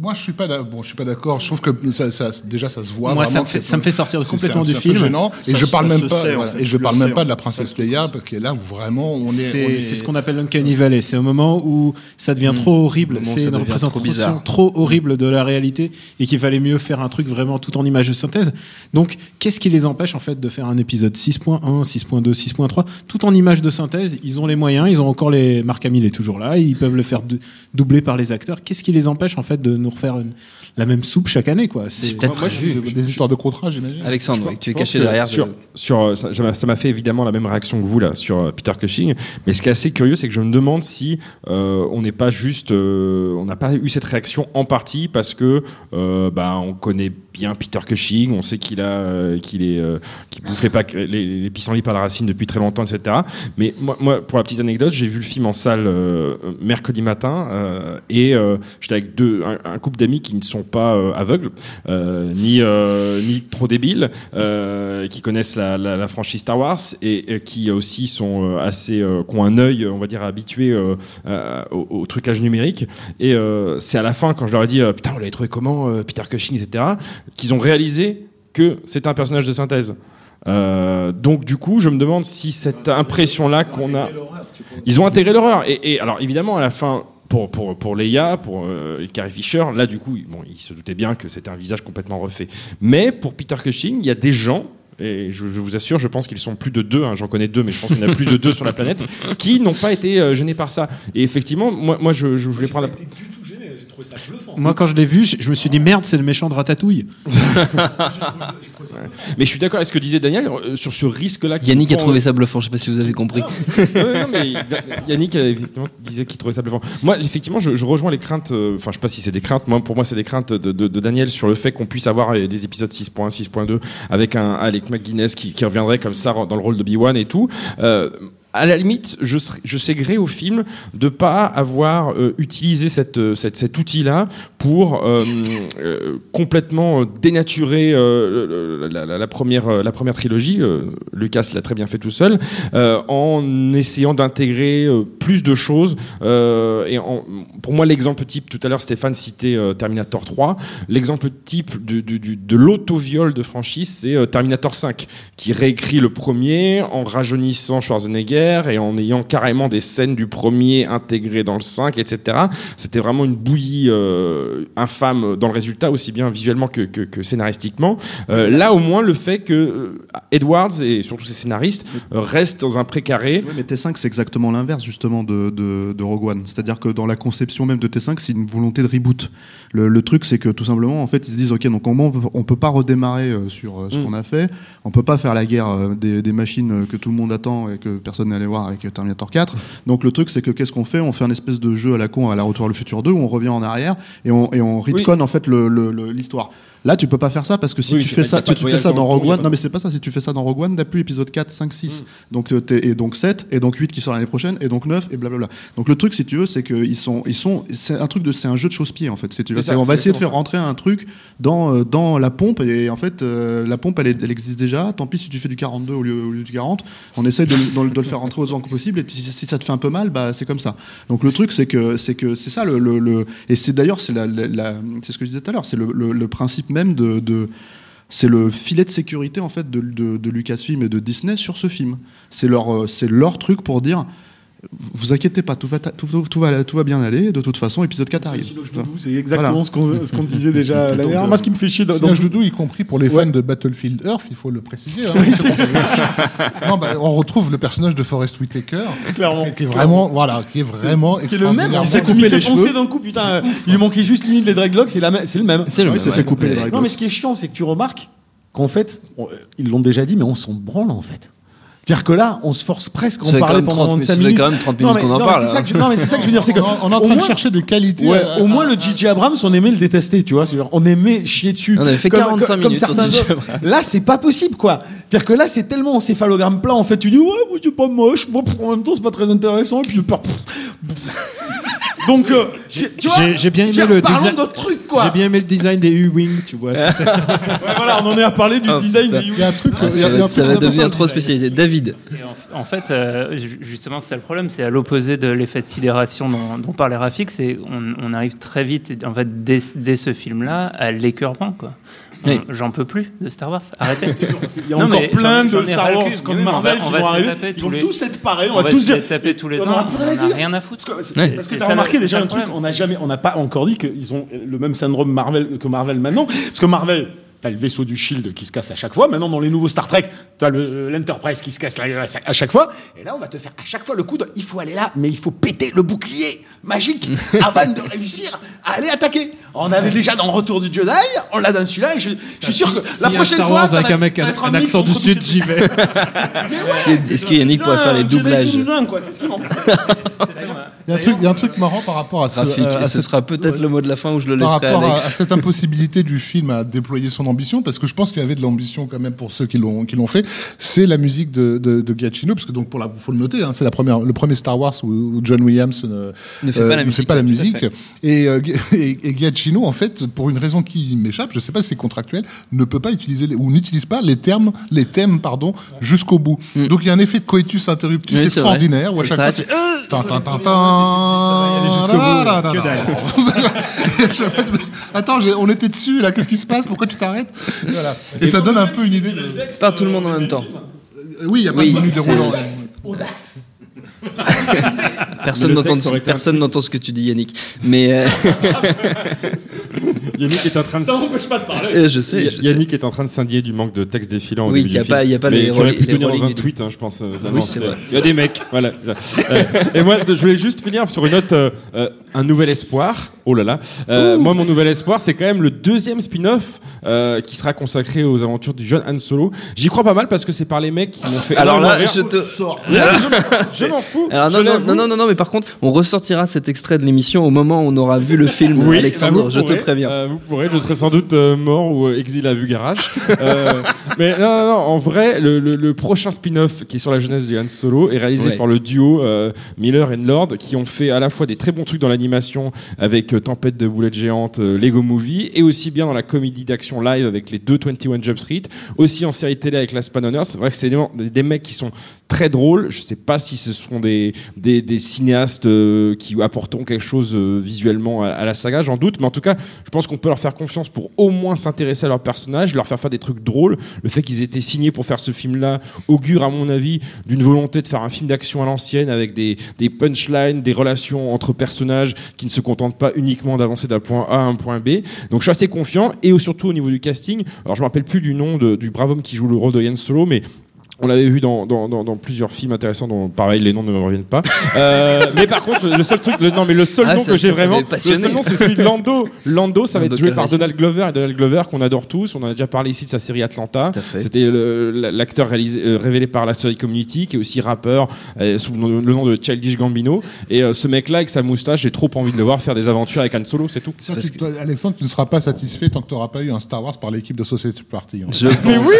moi, je suis pas bon, je suis pas d'accord. Je trouve que ça, ça- déjà ça se voit. Moi, vraiment ça me que fait- c'est- ça me fait sortir complètement du film. gênant. Et je parle même pas. sait, en voilà, fait, et je parle le même pas de la fait. princesse Leia parce qu'elle est là où vraiment on est. C'est est- c'est ce qu'on appelle l'uncanny valley. C'est au moment où ça devient Mm. trop horrible. C'est une trop représentation trop, horrible de la réalité et qu'il fallait mieux faire un truc vraiment tout en image de synthèse. Donc, qu'est-ce qui les empêche en fait de faire un épisode 6.1, 6.2, 6.3 tout en image de synthèse Ils ont les moyens. Ils ont encore les. Marc Hamill est toujours là. Ils peuvent le faire dou- doubler par les acteurs. Qu'est-ce qui les empêche en fait de nous refaire une- la même soupe chaque année quoi C'est peut-être moi, moi, prévu. je- des histoires de contrat, j'imagine. Alexandre, tu es caché derrière. sur, de- sur ça ça m'a ça m'a fait évidemment la même réaction que vous là sur euh, Peter Cushing mais ce qui est assez curieux c'est que je me demande si euh, on n'est pas juste euh, on n'a pas eu cette réaction en partie parce que euh, bah, on connaît bien Peter Cushing on sait qu'il a euh, qu'il est euh, qu'il bouffe les, pack- les, les pissenlits par la racine depuis très longtemps etc mais moi, moi pour la petite anecdote j'ai vu le film en salle euh, mercredi matin euh, et euh, j'étais avec deux un, un couple d'amis qui ne sont pas euh, aveugles euh, ni euh, ni trop débiles qui connaissent la, franchise Star Wars et, qui aussi sont assez qui ont un œil on va dire habitué au, au trucage numérique et c'est à la fin quand je leur ai dit putain vous l'avez trouvé comment Peter Cushing etc qu'ils ont réalisé que c'était un personnage de synthèse donc du coup, je me demande si cette impression-là qu'on a, ils ont intégré l'horreur. Et alors évidemment, à la fin, pour pour pour Leia, pour euh, Carrie Fisher, là du coup, bon, ils se doutaient bien que c'était un visage complètement refait. Mais pour Peter Cushing, il y a des gens et je, je vous assure, je pense qu'ils sont plus de deux, hein, j'en connais deux, mais je pense qu'il y en a plus de deux sur la planète, qui n'ont pas été euh, gênés par ça. Et effectivement, moi, moi je, je voulais prendre la... Moi, quand je l'ai vu, je, je me suis dit merde, c'est le méchant de Ratatouille. Mais je suis d'accord avec ce que disait Daniel euh, sur ce risque-là. Yannick a trouvé euh, ça bluffant, je sais pas si vous avez compris. Ouais, non, mais Yannick euh, effectivement, disait qu'il trouvait ça bluffant. Moi, effectivement, je, je rejoins les craintes. euh, Enfin, je sais pas si c'est des craintes. Moi, pour moi, c'est des craintes de, de- de Daniel sur le fait qu'on puisse avoir des épisodes 6.1, 6.2 avec un Alec McGuinness qui, qui reviendrait comme ça dans le rôle de B1 et tout. Euh, à la limite, je, serais- je sais gré au film de pas avoir euh, utilisé euh, cet outil-là pour euh, complètement dénaturer la, première, la première trilogie. Lucas l'a très bien fait tout seul, en essayant d'intégrer plus de choses. Et pour moi, l'exemple type, tout à l'heure, Stéphane citait Terminator 3. L'exemple type du- du- du- de l'auto-viol de franchise, c'est Terminator 5, qui réécrit le premier en rajeunissant Schwarzenegger et en ayant carrément des scènes du premier intégrées dans le 5, etc. C'était vraiment une bouillie euh, infâme dans le résultat, aussi bien visuellement que, que- que scénaristiquement. Euh, là, au moins, le fait que euh, Edwards et surtout ses scénaristes restent dans un précaré. Mais T5, c'est exactement l'inverse justement de, de, de Rogue One. C'est-à-dire que dans la conception même de T5, c'est une volonté de reboot. Le, le truc, c'est que tout simplement, en fait, ils se disent, ok, donc on on peut pas redémarrer sur ce Mm. qu'on a fait. On peut pas faire la guerre des, des machines que tout le monde attend et que personne n'est allé voir avec Terminator 4. Donc le truc, c'est que qu'est-ce qu'on fait? On fait un espèce de jeu à la con à la Retour vers le futur 2 où on revient en arrière et on, et on retconne en fait le- le- le- l'histoire. Là, tu peux pas faire ça parce que si Oui, tu fais ça, tu fais ça dans Rogue One. Non, mais c'est pas ça. Si tu fais ça dans Rogue One, t'as plus épisode 4, 5, 6. Donc, euh, et donc 7, et donc 8 qui sort l'année prochaine, et donc 9, et blablabla. Donc le truc, si tu veux, c'est qu'ils sont, ils sont, c'est un truc de, c'est un jeu de chausse-pied en fait. Si tu veux. Ça, on va essayer de faire rentrer un truc dans, euh, dans la pompe, et en fait, euh, la pompe, elle, existe déjà. Tant pis si tu fais du 42 au lieu, au lieu du 40. On essaie de, de- de le faire rentrer autant que possible, et si, si ça te fait un peu mal, bah, c'est comme ça. Donc le truc, c'est que, c'est que, c'est ça le, le- le- et c'est d'ailleurs, c'est la, la- la- c'est ce que je disais tout à l'heure, c'est le, le- le même de, de c'est le filet de sécurité en fait de, de, de Lucasfilm et de Disney sur ce film. C'est leur, euh, c'est leur truc pour dire vous inquiétez pas, tout va, ta- tout, tout- tout va, tout va bien aller. De toute façon, épisode 4 arrive. C'est exactement Voilà. ce qu'on ce disait déjà l'année dernière. euh, Moi, ce qui me fait chier dans, C'est dans doudou, y compris pour les fans de Battlefield Earth, il faut le préciser. hein. non, bah, on retrouve le personnage de Forrest Whitaker, Clairement. qui est vraiment, voilà, qui est vraiment qui est le même, il s'est coupé fait. les cheveux. d'un coup, putain, il lui manquait juste limite les dreadlocks, c'est la même- c'est le même. C'est le Ouais, même, il s'est fait couper les dreadlocks. Non, mais ce qui est chiant, c'est que tu remarques qu'en fait, ils l'ont déjà dit, mais on s'en branle en fait. C'est-à-dire que là, on se force presque à en parler pendant 30 25 ça fait minutes. quand même 30 Non, minutes qu'on en non, mais parle, c'est ça hein. Non, mais c'est ça que je veux dire, c'est que. On est en- on est en au train de moins- chercher des qualités. Ouais, euh, au moins euh, le J.J. Abrams, on aimait le détester, tu vois. On aimait chier dessus. On avait fait Comme- 45 comme- minutes comme certains. Là, c'est pas possible, quoi. C'est-à-dire que là, c'est tellement encéphalogramme plat. En fait, tu dis, ouais, c'est pas moche. Bon, en même temps, c'est pas très intéressant. Et puis, pff, pff, pff. Donc, euh, c'est- tu vois, J'ai j'ai bien aimé le design. d'autres trucs, quoi. J'ai bien aimé le design des U-Wing, tu vois. Ouais, voilà, on en est à parler du Oh, design des Il y a un truc, Ah, il y a- ça il y a un va, ça devenir trop spécialisé. David, Et en, en fait, euh, ju- justement, c'est ça le problème, c'est à l'opposé de l'effet de sidération dont, dont parlait Rafik, c'est on, on arrive très vite, en fait, dès, dès ce film-là, à l'écœurement, quoi. Oui. J'en peux plus de Star Wars. Arrêtez. Il y a Non, encore plein de Star Wars comme Marvel va- on qui va vont arriver. taper Ils tous vont les- tous être pareils. On, On va tous dire. taper tous les On ans. plus rien à on rien foutre. Parce que, ça le- remarqué déjà un truc, problème. on n'a jamais, on n'a pas encore dit qu'ils ont le même syndrome Marvel que Marvel maintenant, parce que Marvel, t'as le vaisseau du Shield qui se casse à chaque fois. Maintenant, dans les nouveaux Star Trek, t'as le l'Enterprise qui se casse à chaque fois. Et là, on va te faire à chaque fois le coup de, il faut aller là, mais il faut péter le bouclier magique avant de réussir à aller attaquer. On avait déjà dans Retour du Jedi, on l'a dans celui-là, et je, je suis sûr que la prochaine Star fois, Wars ça avec va, un mec ça va un, un accent du sud, j'y vais. est-ce que- Yannick pourrait faire les doublages quoi, c'est ce qui manque. Il y a un truc, il y a un truc marrant par rapport à ce, à- et ce cette- sera peut-être le mot de la fin où je le par laisserai à rapport à, cette impossibilité du film à déployer son ambition, parce que je pense qu'il y avait de l'ambition quand même pour ceux qui l'ont qui l'ont fait, c'est la musique de, de, de Giacchino, parce que donc pour la, faut le noter, hein, c'est la première, le premier Star Wars où, où John Williams euh, Ne fait pas la ne musique, pas la musique. fait. Et, euh, et, et Giacchino, en fait, pour une raison qui m'échappe, je sais pas si c'est contractuel, ne peut pas utiliser les- ou n'utilise pas les termes, les thèmes, pardon, jusqu'au bout. Donc il y a un effet de coitus interruptus Mm. Oui, extraordinaire où à chaque ça, fois c'est Attends, on était dessus là, qu'est-ce qui se passe? Pourquoi tu t'arrêtes? Voilà. Et ça donne un peu une idée de. Pas tout le monde en même temps. Euh, Oui, il n'y a pas Oui, de menu c'est- déroulant. Audace. Personne n'entend ce que tu dis Yannick. Mais euh, Yannick est en train de. Ça m'empêche pas de parler. Euh, je sais, je sais. Yannick est en train de s'indigner du manque de texte défilant. Oui, début qu'il y a pas- il y a pas Mais les relais- pu tenir dans un tweet, hein, je pense. euh, Oui, finalement. c'est vrai. Il y a des mecs, voilà. Euh, et moi, je voulais juste finir sur une note, euh, euh, un nouvel espoir. Oh là là. Euh, moi, mon nouvel espoir, c'est quand même le deuxième spin-off euh, qui sera consacré aux aventures du jeune Han Solo. J'y crois pas mal parce que c'est par les mecs qui m'ont fait. Alors là, je te. Je m'en fous. Alors non, je non, non, non, mais par contre, on ressortira cet extrait de l'émission au moment où on aura vu le film, Oui, Alexandre, bah, je te préviens. euh, vous pourrez, je serai sans doute euh, mort ou euh, exilé à Bugarach. Euh, mais non, non, non, en vrai, le, le- le prochain spin-off qui est sur la jeunesse de Han Solo est réalisé Ouais. par le duo euh, Miller et Lord qui ont fait à la fois des très bons trucs dans l'animation avec euh, Tempête de boulettes géantes, euh, Lego Movie, et aussi bien dans la comédie d'action live avec les deux 21 Jump Street, aussi en série télé avec Last Pan on Earth. C'est vrai que c'est des mecs qui sont très drôles. Je sais pas si ce seront des, des, des cinéastes euh, qui apporteront quelque chose euh, visuellement à, la saga, j'en doute. Mais en tout cas, je pense qu'on peut leur faire confiance pour au moins s'intéresser à leur personnage, leur faire faire des trucs drôles. Le fait qu'ils aient été signés pour faire ce film-là augure, à mon avis, d'une volonté de faire un film d'action à l'ancienne avec des, des punchlines, des relations entre personnages qui ne se contentent pas uniquement d'avancer d'un point A à un point B. Donc je suis assez confiant et surtout au niveau du casting. Alors je me rappelle plus du nom du brave homme qui joue le rôle de Yann Solo, mais on l'avait vu dans, dans, dans, dans plusieurs films intéressants dont pareil les noms ne me reviennent pas. Euh, mais par contre le seul truc, le, non mais le seul Ah, nom que j'ai vraiment, le seul nom c'est celui de Lando. Lando, ça va Lando être joué par. Donald Glover et Donald Glover qu'on adore tous. On en a déjà parlé ici de sa série Atlanta. fait. C'était l'acteur euh, révélé par la série Community qui est aussi rappeur euh, sous le nom- le nom de Childish Gambino. Et euh, ce mec-là avec sa moustache, j'ai trop envie de le voir faire des aventures avec Han Solo, c'est tout. C'est vrai que toi, Alexandre, tu ne seras pas satisfait tant que tu n'auras pas eu un Star Wars par l'équipe de Society Party. hein. Je pense. Mais oui,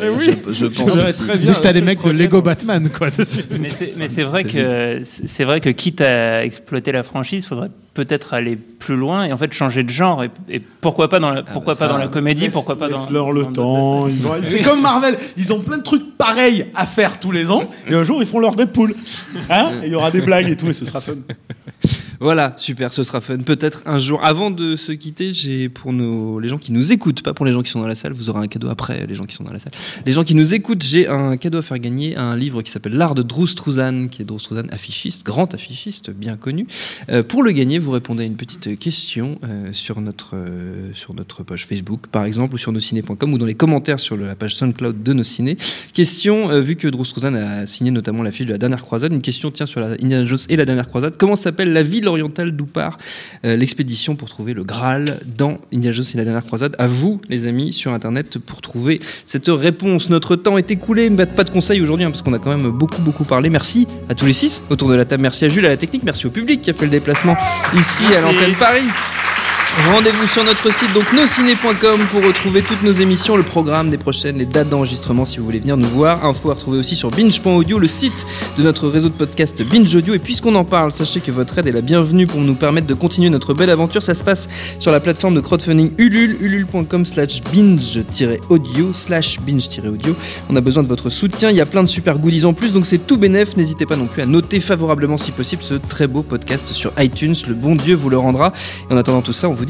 mais oui. Je, je pense Juste, t'as les mecs de Lego Batman, quoi, dessus. Mais c'est mais c'est vrai que c'est vrai que quitte à exploiter la franchise, faudrait peut-être aller plus loin et en fait changer de genre et, et pourquoi pas dans la pourquoi bah ça, pas dans la comédie, laisse- pourquoi pas dans Laisse-leur le dans temps. ils ont- C'est comme Marvel, ils ont plein de trucs pareils à faire tous les ans, et un jour ils feront leur Deadpool. Hein Et il y aura des blagues et tout, et ce sera fun. Voilà, super, ce sera fun. Peut-être un jour. Avant de se quitter, j'ai pour nos, les gens qui nous écoutent, pas pour les gens qui sont dans la salle, vous aurez un cadeau après, les gens qui sont dans la salle. Les gens qui nous écoutent, j'ai un cadeau à faire gagner, un livre qui s'appelle L'art de Drew Struzan, qui est Drew Struzan affichiste, grand affichiste, bien connu. Euh, pour le gagner, vous répondez à une petite question euh, sur, notre, euh, sur notre page Facebook, par exemple, ou sur nosciné.com, ou dans les commentaires sur la page SoundCloud de Nos Ciné. Question, euh, vu que Drew Struzan a signé notamment l'affiche de la dernière croisade, une question tient sur la Indiana Jones et la dernière croisade. Comment s'appelle la ville orientale d'où part euh, l'expédition pour trouver le Graal dans Indiana Jones et la dernière croisade? À vous, les amis, sur Internet, pour trouver cette réponse. Notre temps est écoulé, mais pas de conseils aujourd'hui, hein, parce qu'on a quand même beaucoup, beaucoup parlé. Merci à tous les six autour de la table. Merci à Jules, à la technique. Merci au public qui a fait le déplacement ici à l'antenne Paris. Rendez-vous sur notre site donc nosciné.com pour retrouver toutes nos émissions, le programme des prochaines, les dates d'enregistrement si vous voulez venir nous voir. Info à retrouver aussi sur binge.audio, le site de notre réseau de podcast Binge Audio. Et puisqu'on en parle, sachez que votre aide est la bienvenue pour nous permettre de continuer notre belle aventure. Ça se passe sur la plateforme de crowdfunding Ulule, ulule.com slash binge-audio slash binge-audio. On a besoin de votre soutien, il y a plein de super goodies en plus, donc c'est tout bénef. N'hésitez pas non plus à noter favorablement si possible ce très beau podcast sur iTunes. Le bon Dieu vous le rendra. Et en attendant tout ça, on vous dit